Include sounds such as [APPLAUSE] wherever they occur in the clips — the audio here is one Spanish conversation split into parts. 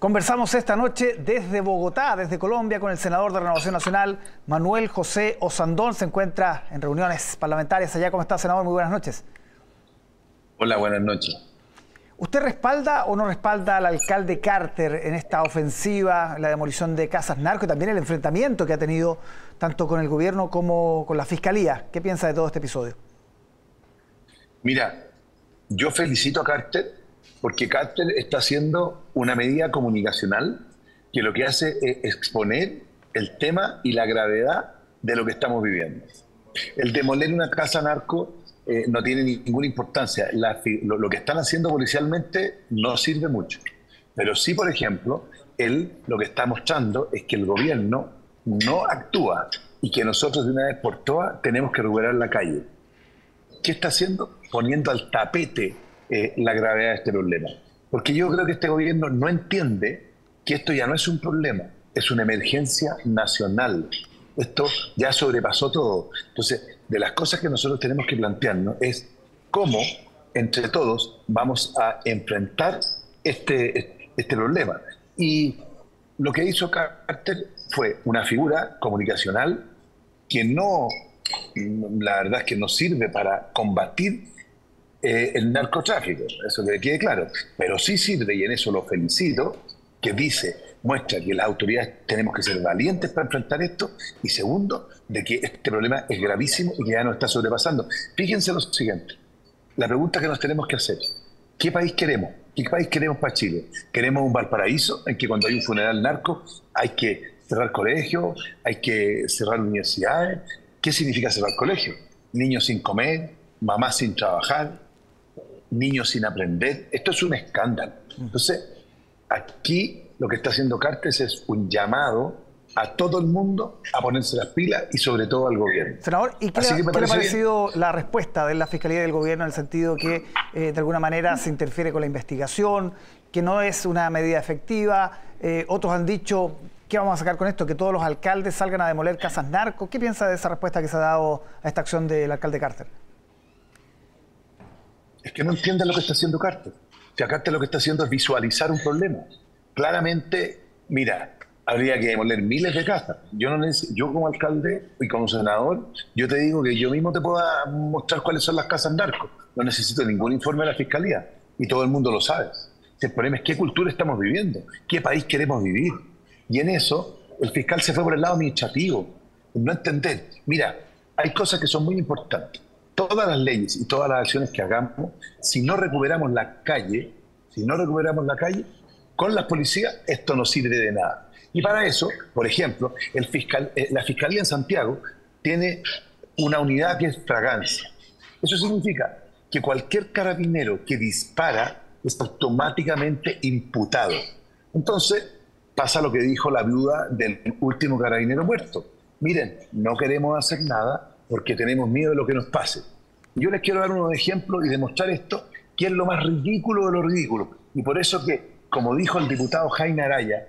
Conversamos esta noche desde Bogotá, desde Colombia, con el senador de Renovación Nacional, Manuel José Osandón. Se encuentra en reuniones parlamentarias allá. ¿Cómo está, senador? Muy buenas noches. Hola, buenas noches. ¿Usted respalda o no respalda al alcalde Carter en esta ofensiva, la demolición de casas narco y también el enfrentamiento que ha tenido tanto con el gobierno como con la fiscalía? ¿Qué piensa de todo este episodio? Mira, yo felicito a Carter porque Carter está haciendo una medida comunicacional que lo que hace es exponer el tema y la gravedad de lo que estamos viviendo. El demoler una casa narco eh, no tiene ninguna importancia. lo, que están haciendo policialmente no sirve mucho. Pero sí, por ejemplo, él lo que está mostrando es que el gobierno no actúa y que nosotros de una vez por todas tenemos que recuperar la calle. ¿Qué está haciendo? Poniendo al tapete eh, la gravedad de este problema. Porque yo creo que este gobierno no entiende que esto ya no es un problema, es una emergencia nacional. Esto ya sobrepasó todo. Entonces, de las cosas que nosotros tenemos que plantearnos es cómo entre todos vamos a enfrentar este, este problema. Y lo que hizo Carter fue una figura comunicacional que no, la verdad es que no sirve para combatir eh, el narcotráfico, eso que quede claro, pero sí sirve, y en eso lo felicito, que dice, muestra que las autoridades tenemos que ser valientes para enfrentar esto, y segundo, de que este problema es gravísimo y que ya nos está sobrepasando. Fíjense lo siguiente, la pregunta que nos tenemos que hacer, ¿qué país queremos? ¿Qué país queremos para Chile? ¿Queremos un Valparaíso en que cuando hay un funeral narco hay que cerrar colegios, hay que cerrar universidades? ¿Qué significa cerrar colegios? Niños sin comer, mamás sin trabajar, niños sin aprender. Esto es un escándalo. Entonces, aquí lo que está haciendo Cartes es un llamado a todo el mundo a ponerse las pilas y sobre todo al gobierno. Senador, ¿y qué, le, ha parecido la respuesta de la Fiscalía del Gobierno en el sentido que eh, de alguna manera se interfiere con la investigación, que no es una medida efectiva? Eh, otros han dicho, ¿qué vamos a sacar con esto? Que todos los alcaldes salgan a demoler casas narcos. ¿Qué piensa de esa respuesta que se ha dado a esta acción del alcalde Carter? Es que no entienden lo que está haciendo Carter. Si Carter lo que está haciendo es visualizar un problema. Claramente, mira, habría que demoler miles de casas. Yo, no yo como alcalde y como senador, yo te digo que yo mismo te puedo mostrar cuáles son las casas narcos. No necesito ningún informe de la Fiscalía. Y todo el mundo lo sabe. El problema es qué cultura estamos viviendo, qué país queremos vivir. Y en eso, el fiscal se fue por el lado administrativo. No entender. Mira, hay cosas que son muy importantes todas las leyes y todas las acciones que hagamos, si no recuperamos la calle, si no recuperamos la calle, con las policías esto no sirve de nada. Y para eso, por ejemplo, el fiscal, eh, la Fiscalía en Santiago tiene una unidad que es fragancia. Eso significa que cualquier carabinero que dispara es automáticamente imputado. Entonces, pasa lo que dijo la viuda del último carabinero muerto. Miren, no queremos hacer nada porque tenemos miedo de lo que nos pase. Yo les quiero dar unos ejemplos y demostrar esto, que es lo más ridículo de lo ridículo. Y por eso que, como dijo el diputado Jaime Araya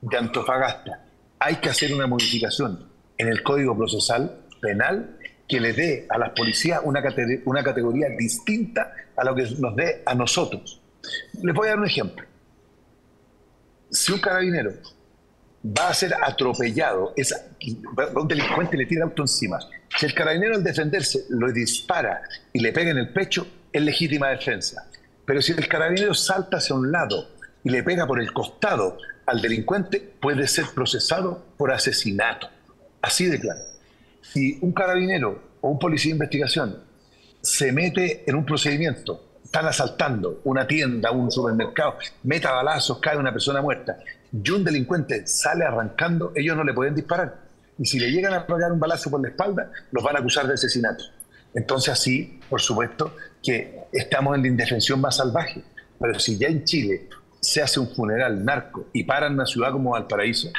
de Antofagasta, hay que hacer una modificación en el Código Procesal Penal que le dé a las policías una, una categoría distinta a lo que nos dé a nosotros. Les voy a dar un ejemplo. Si un carabinero va a ser atropellado, es, un delincuente le tira auto encima. Si el carabinero al defenderse lo dispara y le pega en el pecho, es legítima defensa. Pero si el carabinero salta hacia un lado y le pega por el costado al delincuente, puede ser procesado por asesinato. Así de claro. Si un carabinero o un policía de investigación se mete en un procedimiento están asaltando una tienda, un supermercado, meta balazos, cae una persona muerta y un delincuente sale arrancando, ellos no le pueden disparar. Y si le llegan a pegar un balazo por la espalda, los van a acusar de asesinato. Entonces así, por supuesto, que estamos en la indefensión más salvaje. Pero si ya en Chile se hace un funeral narco y paran una ciudad como Valparaíso,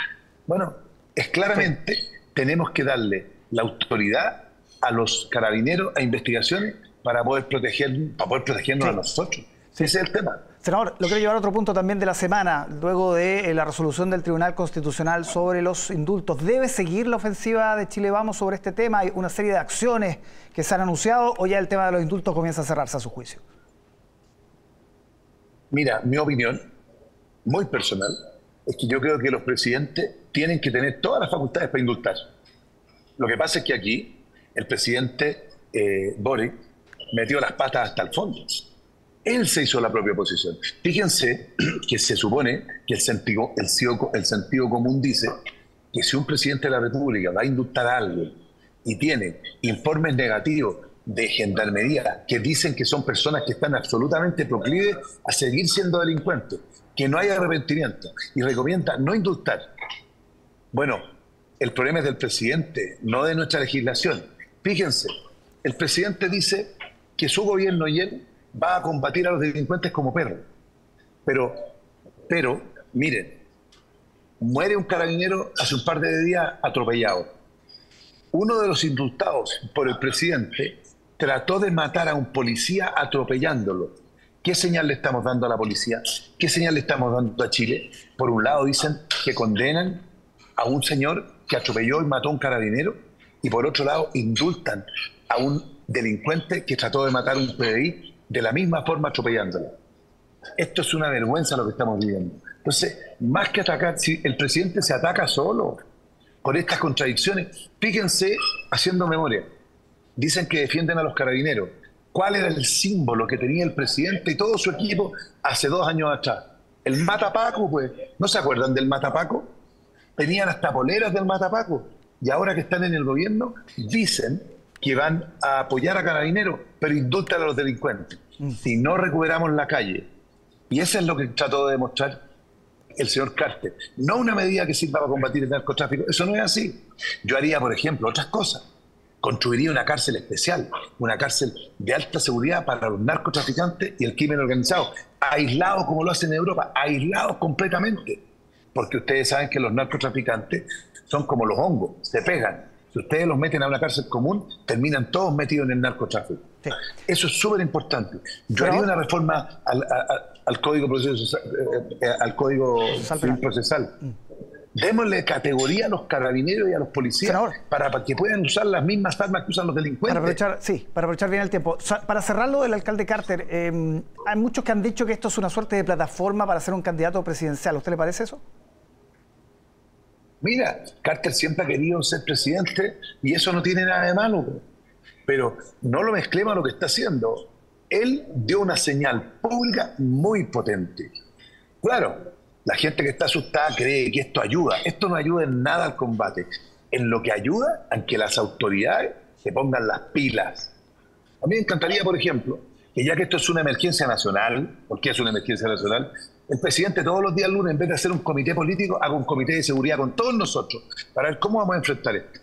bueno, es claramente tenemos que darle la autoridad a los carabineros a investigaciones para poder proteger, para poder protegernos a nosotros. Ese es el tema. Senador, lo quiero llevar a otro punto también de la semana, luego de eh, la resolución del Tribunal Constitucional sobre los indultos. ¿Debe seguir la ofensiva de Chile Vamos sobre este tema? ¿Hay una serie de acciones que se han anunciado o ya el tema de los indultos comienza a cerrarse a su juicio? Mira, mi opinión, muy personal, es que yo creo que los presidentes tienen que tener todas las facultades para indultar. Lo que pasa es que aquí el presidente eh, Boric metió las patas hasta el fondo. Él se hizo la propia oposición. Fíjense [CLEARS THROAT] que se supone que el sentido, el sentido común dice que si un presidente de la República va a indultar a alguien y tiene informes negativos de gendarmería que dicen que son personas que están absolutamente proclives a seguir siendo delincuentes, que no hay arrepentimiento y recomienda no indultar. Bueno, el problema es del presidente, no de nuestra legislación. Fíjense, el presidente dice que su gobierno y él va a combatir a los delincuentes como perros. Pero, pero, miren, muere un carabinero hace un par de días atropellado. Uno de los indultados por el presidente trató de matar a un policía atropellándolo. ¿Qué señal le estamos dando a la policía? ¿Qué señal le estamos dando a Chile? Por un lado dicen que condenan a un señor que atropelló y mató a un carabinero y por otro lado indultan a un delincuente que trató de matar a un PDI de la misma forma atropellándolo. Esto es una vergüenza lo que estamos viviendo. Entonces, más que atacar, si el presidente se ataca solo por estas contradicciones, fíjense haciendo memoria dicen que defienden a los carabineros. ¿Cuál era el símbolo que tenía el presidente y todo su equipo hace dos años atrás? El Matapaco, pues. ¿No se acuerdan del Matapaco? Tenían hasta poleras del Matapaco. Y ahora que están en el gobierno, dicen que van a apoyar a carabineros, pero indultan a los delincuentes. Mm. Si no recuperamos la calle. Y eso es lo que trató de demostrar el señor Carter. No una medida que sirva para combatir el narcotráfico. Eso no es así. Yo haría, por ejemplo, otras cosas construiría una cárcel especial, una cárcel de alta seguridad para los narcotraficantes y el crimen organizado, aislados como lo hacen en Europa, aislados completamente. Porque ustedes saben que los narcotraficantes son como los hongos, se pegan. Si ustedes los meten a una cárcel común, terminan todos metidos en el narcotráfico. Eso es súper importante. Yo haría una reforma al, código, proceso, eh, eh, al código procesal. Mm démosle categoría a los carabineros y a los policías para, que puedan usar las mismas armas que usan los delincuentes. Para aprovechar, sí, para aprovechar bien el tiempo. Para cerrarlo del alcalde Carter, em, hay muchos que han dicho que esto es una suerte de plataforma para ser un candidato presidencial. ¿A usted le parece eso? Mira, Carter siempre ha querido ser presidente y eso no tiene nada de malo. Pero no lo mezclemos a lo que está haciendo. Él dio una señal pública muy potente. Claro, la gente que está asustada cree que esto ayuda. Esto no ayuda en nada al combate. En lo que ayuda a que las autoridades se pongan las pilas. A mí me encantaría, por ejemplo, que ya que esto es una emergencia nacional, porque es una emergencia nacional, el presidente todos los días lunes, en vez de hacer un comité político, haga un comité de seguridad con todos nosotros para ver cómo vamos a enfrentar esto.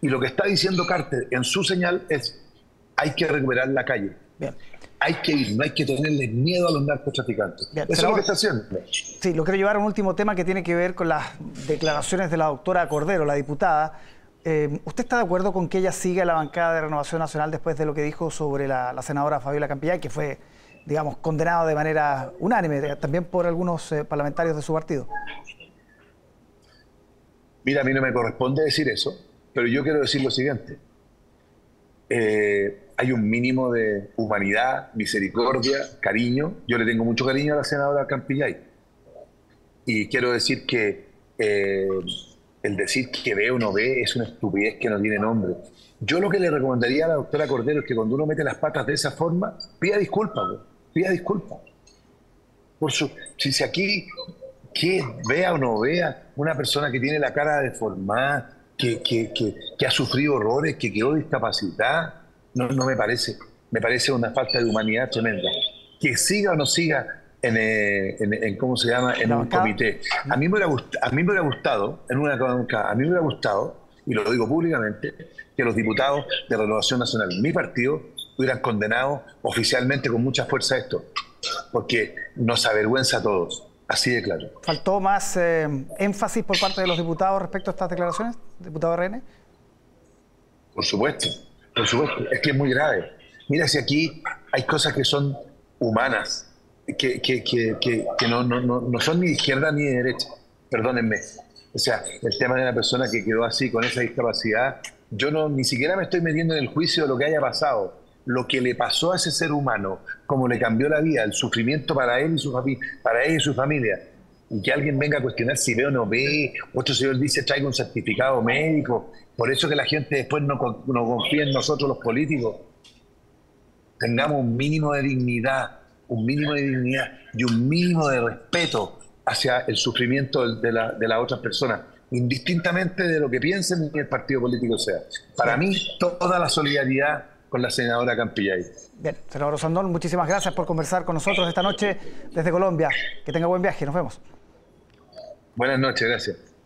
Y lo que está diciendo Carter en su señal es, hay que recuperar la calle. Bien hay que ir, no hay que tenerle miedo a los narcotraficantes. Eso es lo que está haciendo. Sí, lo quiero llevar a un último tema que tiene que ver con las declaraciones de la doctora Cordero, la diputada. Eh, ¿Usted está de acuerdo con que ella siga la bancada de Renovación Nacional después de lo que dijo sobre la, senadora Fabiola Campillay, que fue, digamos, condenado de manera unánime también por algunos eh, parlamentarios de su partido? Mira, a mí no me corresponde decir eso, pero yo quiero decir lo siguiente. Eh, hay un mínimo de humanidad, misericordia, cariño. Yo le tengo mucho cariño a la senadora Campillay. Y quiero decir que eh, el decir que ve o no ve es una estupidez que no tiene nombre. Yo lo que le recomendaría a la doctora Cordero es que cuando uno mete las patas de esa forma, pida disculpas, pida disculpas. Por su, si aquí, que vea o no vea, una persona que tiene la cara deformada, que, que, que, que ha sufrido horrores, que quedó discapacitada, no, no me parece. Me parece una falta de humanidad tremenda. Que siga o no siga en, eh, en, ¿cómo se llama? En un comité. A mí, me hubiera a mí me hubiera gustado, en una a mí me hubiera gustado, y lo digo públicamente, que los diputados de Renovación Nacional, mi partido, hubieran condenado oficialmente con mucha fuerza esto, porque nos avergüenza a todos. Así de claro. ¿Faltó más eh, énfasis por parte de los diputados respecto a estas declaraciones, diputado RN? Por supuesto. Por supuesto, es que es muy grave. Mira, si aquí hay cosas que son humanas, que, que, que, que no, no, no, son ni de izquierda ni de derecha, perdónenme. O sea, el tema de una persona que quedó así, con esa discapacidad, yo no ni siquiera me estoy metiendo en el juicio de lo que haya pasado. Lo que le pasó a ese ser humano, cómo le cambió la vida, el sufrimiento para él y su, para él y su familia, y que alguien venga a cuestionar si ve o no ve, otro señor dice traiga un certificado médico, por eso que la gente después no, no confía en nosotros los políticos. Tengamos un mínimo de dignidad, un mínimo de dignidad y un mínimo de respeto hacia el sufrimiento de, la, de las otras personas, indistintamente de lo que piensen ni el partido político sea. Para mí, toda la solidaridad con la senadora Campillay. Bien, senador Sandón, muchísimas gracias por conversar con nosotros esta noche desde Colombia. Que tenga buen viaje, nos vemos. Buenas noches, gracias.